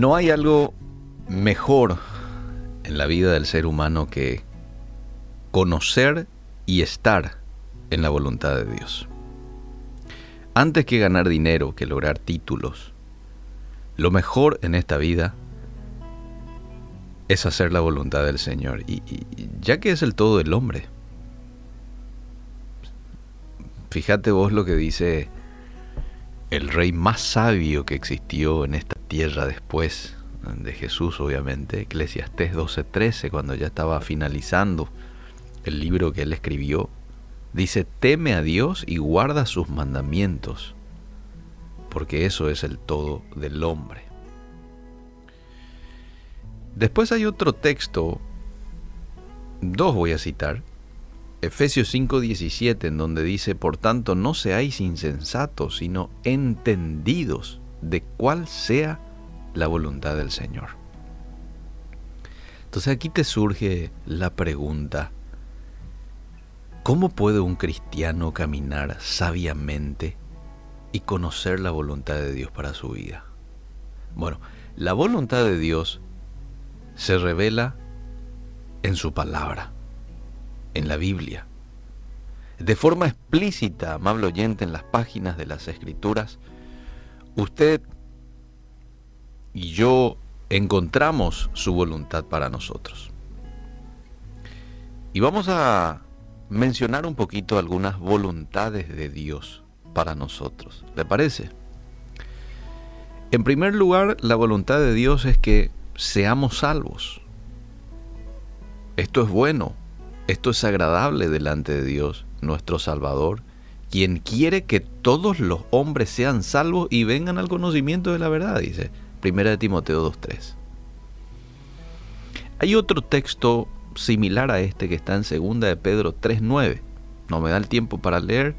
No hay algo mejor en la vida del ser humano que conocer y estar en la voluntad de Dios. Antes que ganar dinero, que lograr títulos, lo mejor en esta vida es hacer la voluntad del Señor, y, ya que es el todo del hombre. Fíjate vos lo que dice el rey más sabio que existió en esta tierra después de Jesús, obviamente, Eclesiastés 12:13, cuando ya estaba finalizando el libro que él escribió, dice, teme a Dios y guarda sus mandamientos, porque eso es el todo del hombre. Después hay otro texto, dos voy a citar, Efesios 5:17, en donde dice, por tanto, no seáis insensatos, sino entendidos de cuál sea la voluntad del Señor. Entonces aquí te surge la pregunta, ¿cómo puede un cristiano caminar sabiamente y conocer la voluntad de Dios para su vida? Bueno, la voluntad de Dios se revela en su palabra, en la Biblia. De forma explícita, amable oyente, en las páginas de las Escrituras, usted y yo encontramos su voluntad para nosotros. Y vamos a mencionar un poquito algunas voluntades de Dios para nosotros. ¿Le parece? En primer lugar, la voluntad de Dios es que seamos salvos. Esto es bueno, esto es agradable delante de Dios, nuestro Salvador, quien quiere que todos los hombres sean salvos y vengan al conocimiento de la verdad, dice 1 Timoteo 2.3. Hay otro texto similar a este que está en 2 de Pedro 3.9. No me da el tiempo para leer,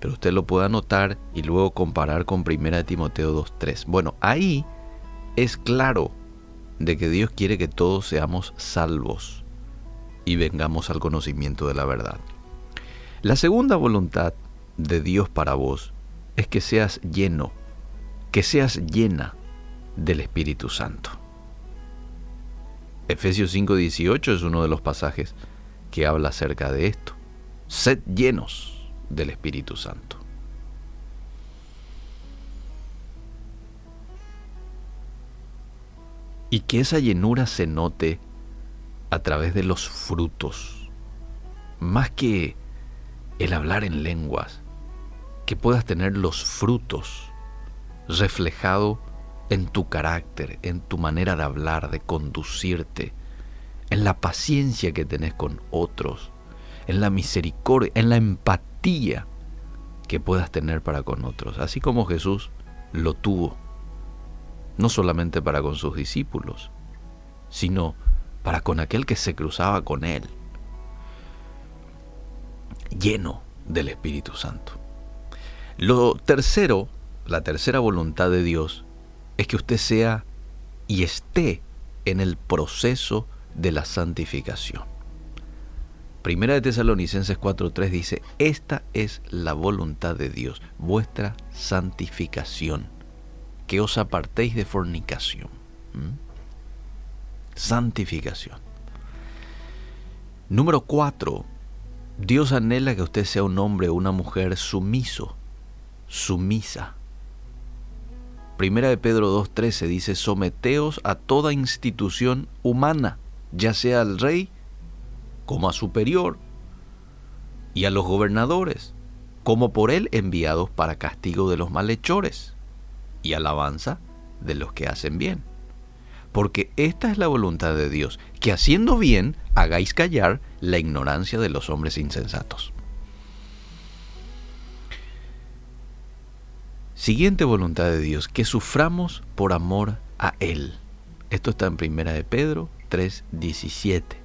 pero usted lo puede anotar y luego comparar con 1 Timoteo 2.3. Bueno, ahí es claro de que Dios quiere que todos seamos salvos y vengamos al conocimiento de la verdad. La segunda voluntad de Dios para vos es que seas lleno, que seas llena del Espíritu Santo. Efesios 5:18 es uno de los pasajes que habla acerca de esto. Sed llenos del Espíritu Santo. y que esa llenura se note a través de los frutos, más que el hablar en lenguas, que puedas tener los frutos reflejado en tu carácter, en tu manera de hablar, de conducirte, en la paciencia que tenés con otros, en la misericordia, en la empatía que puedas tener para con otros, así como Jesús lo tuvo no solamente para con sus discípulos, sino para con aquel que se cruzaba con él, lleno del Espíritu Santo. Lo tercero, la tercera voluntad de Dios, es que usted sea y esté en el proceso de la santificación. Primera de Tesalonicenses 4:3 dice, esta es la voluntad de Dios, vuestra santificación que os apartéis de fornicación. Santificación. Número cuatro, Dios anhela que usted sea un hombre o una mujer sumiso, sumisa. Primera de Pedro 2.13 dice, someteos a toda institución humana, ya sea al rey como a superior, y a los gobernadores, como por él enviados para castigo de los malhechores y alabanza de los que hacen bien. Porque esta es la voluntad de Dios, que haciendo bien hagáis callar la ignorancia de los hombres insensatos. Siguiente voluntad de Dios, que suframos por amor a Él. Esto está en primera de Pedro 3:17.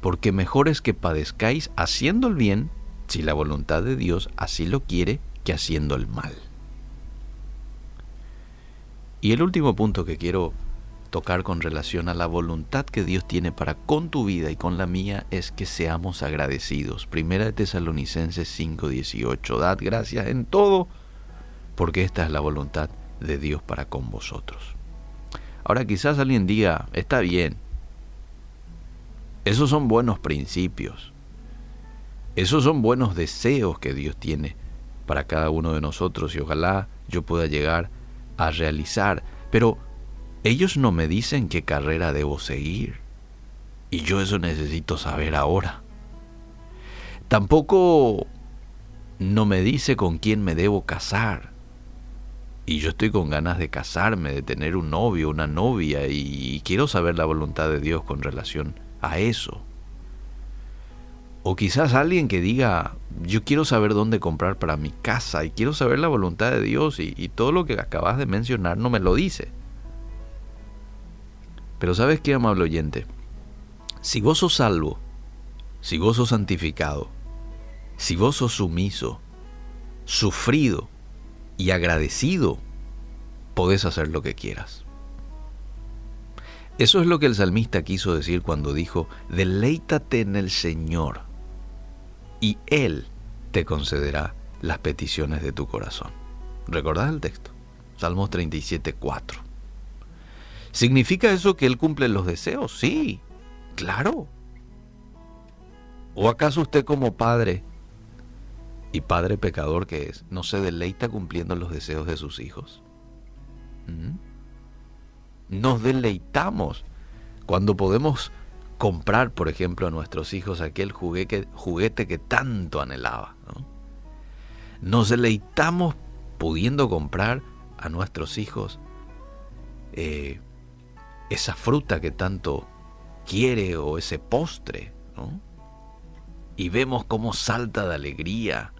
Porque mejor es que padezcáis haciendo el bien, si la voluntad de Dios así lo quiere, que haciendo el mal. Y el último punto que quiero tocar con relación a la voluntad que Dios tiene para con tu vida y con la mía es que seamos agradecidos. Primera de Tesalonicenses 5:18. Dad gracias en todo porque esta es la voluntad de Dios para con vosotros. Ahora quizás alguien diga, está bien, esos son buenos principios, esos son buenos deseos que Dios tiene para cada uno de nosotros y ojalá yo pueda llegar a realizar, pero ellos no me dicen qué carrera debo seguir y yo eso necesito saber ahora. Tampoco no me dice con quién me debo casar. Y yo estoy con ganas de casarme, de tener un novio, una novia, y quiero saber la voluntad de Dios con relación a eso. O quizás alguien que diga, yo quiero saber dónde comprar para mi casa y quiero saber la voluntad de Dios y, todo lo que acabas de mencionar no me lo dice. Pero sabes qué, amable oyente, si vos sos salvo, si vos sos santificado, si vos sos sumiso, sufrido y agradecido, podés hacer lo que quieras. Eso es lo que el salmista quiso decir cuando dijo, deleítate en el Señor y Él te concederá las peticiones de tu corazón. ¿Recordás el texto? Salmos 37, 4. ¿Significa eso que Él cumple los deseos? Sí, claro. ¿O acaso usted como padre y padre pecador que es, no se deleita cumpliendo los deseos de sus hijos? ¿Mm? Nos deleitamos cuando podemos comprar, por ejemplo, a nuestros hijos aquel juguete, que tanto anhelaba. Nos deleitamos pudiendo comprar a nuestros hijos eh, esa fruta que tanto quiere o ese postre. Y vemos cómo salta de alegría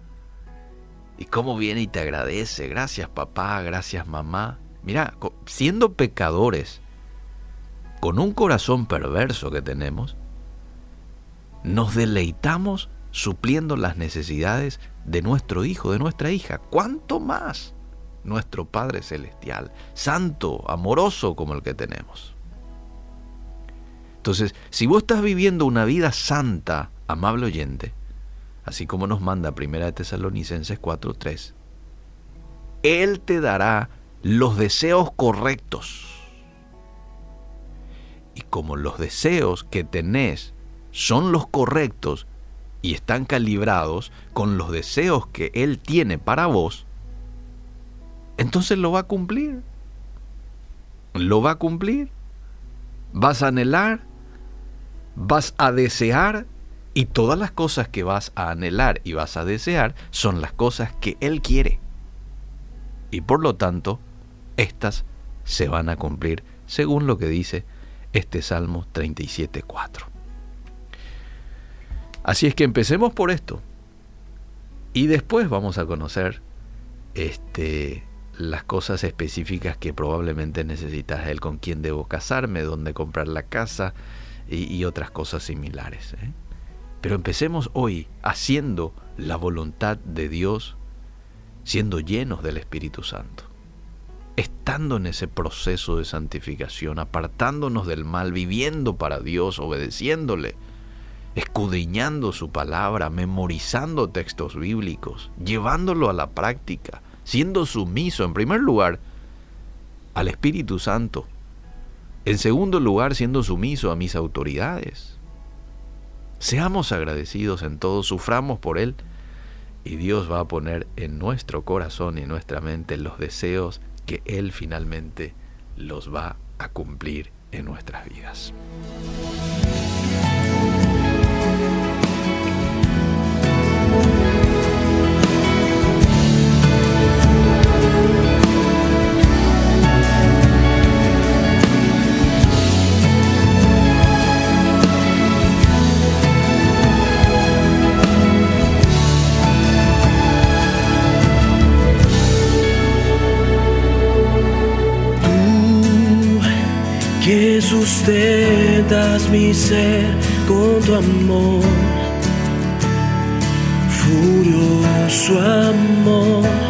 y cómo viene y te agradece. Gracias papá, gracias mamá. Mira, siendo pecadores, con un corazón perverso que tenemos, nos deleitamos supliendo las necesidades de nuestro hijo, de nuestra hija. ¿Cuánto más nuestro Padre Celestial, santo, amoroso como el que tenemos? Entonces, si vos estás viviendo una vida santa, amable oyente, así como nos manda Primera de Tesalonicenses 4:3, Él te dará los deseos correctos y como los deseos que tenés son los correctos y están calibrados con los deseos que Él tiene para vos, entonces lo va a cumplir. Lo va a cumplir. Vas a anhelar, vas a desear y todas las cosas que vas a anhelar y vas a desear son las cosas que Él quiere. Y por lo tanto, estas se van a cumplir según lo que dice este Salmo 37.4. Así es que empecemos por esto. Y después vamos a conocer este, las cosas específicas que probablemente necesitas, el con quién debo casarme, dónde comprar la casa y, otras cosas similares. ¿eh? Pero empecemos hoy haciendo la voluntad de Dios, siendo llenos del Espíritu Santo estando en ese proceso de santificación, apartándonos del mal, viviendo para Dios, obedeciéndole, escudriñando su palabra, memorizando textos bíblicos, llevándolo a la práctica, siendo sumiso en primer lugar al Espíritu Santo, en segundo lugar siendo sumiso a mis autoridades. Seamos agradecidos en todo, suframos por Él y Dios va a poner en nuestro corazón y en nuestra mente los deseos que Él finalmente los va a cumplir en nuestras vidas. Sustentas mi ser con tu amor, furioso amor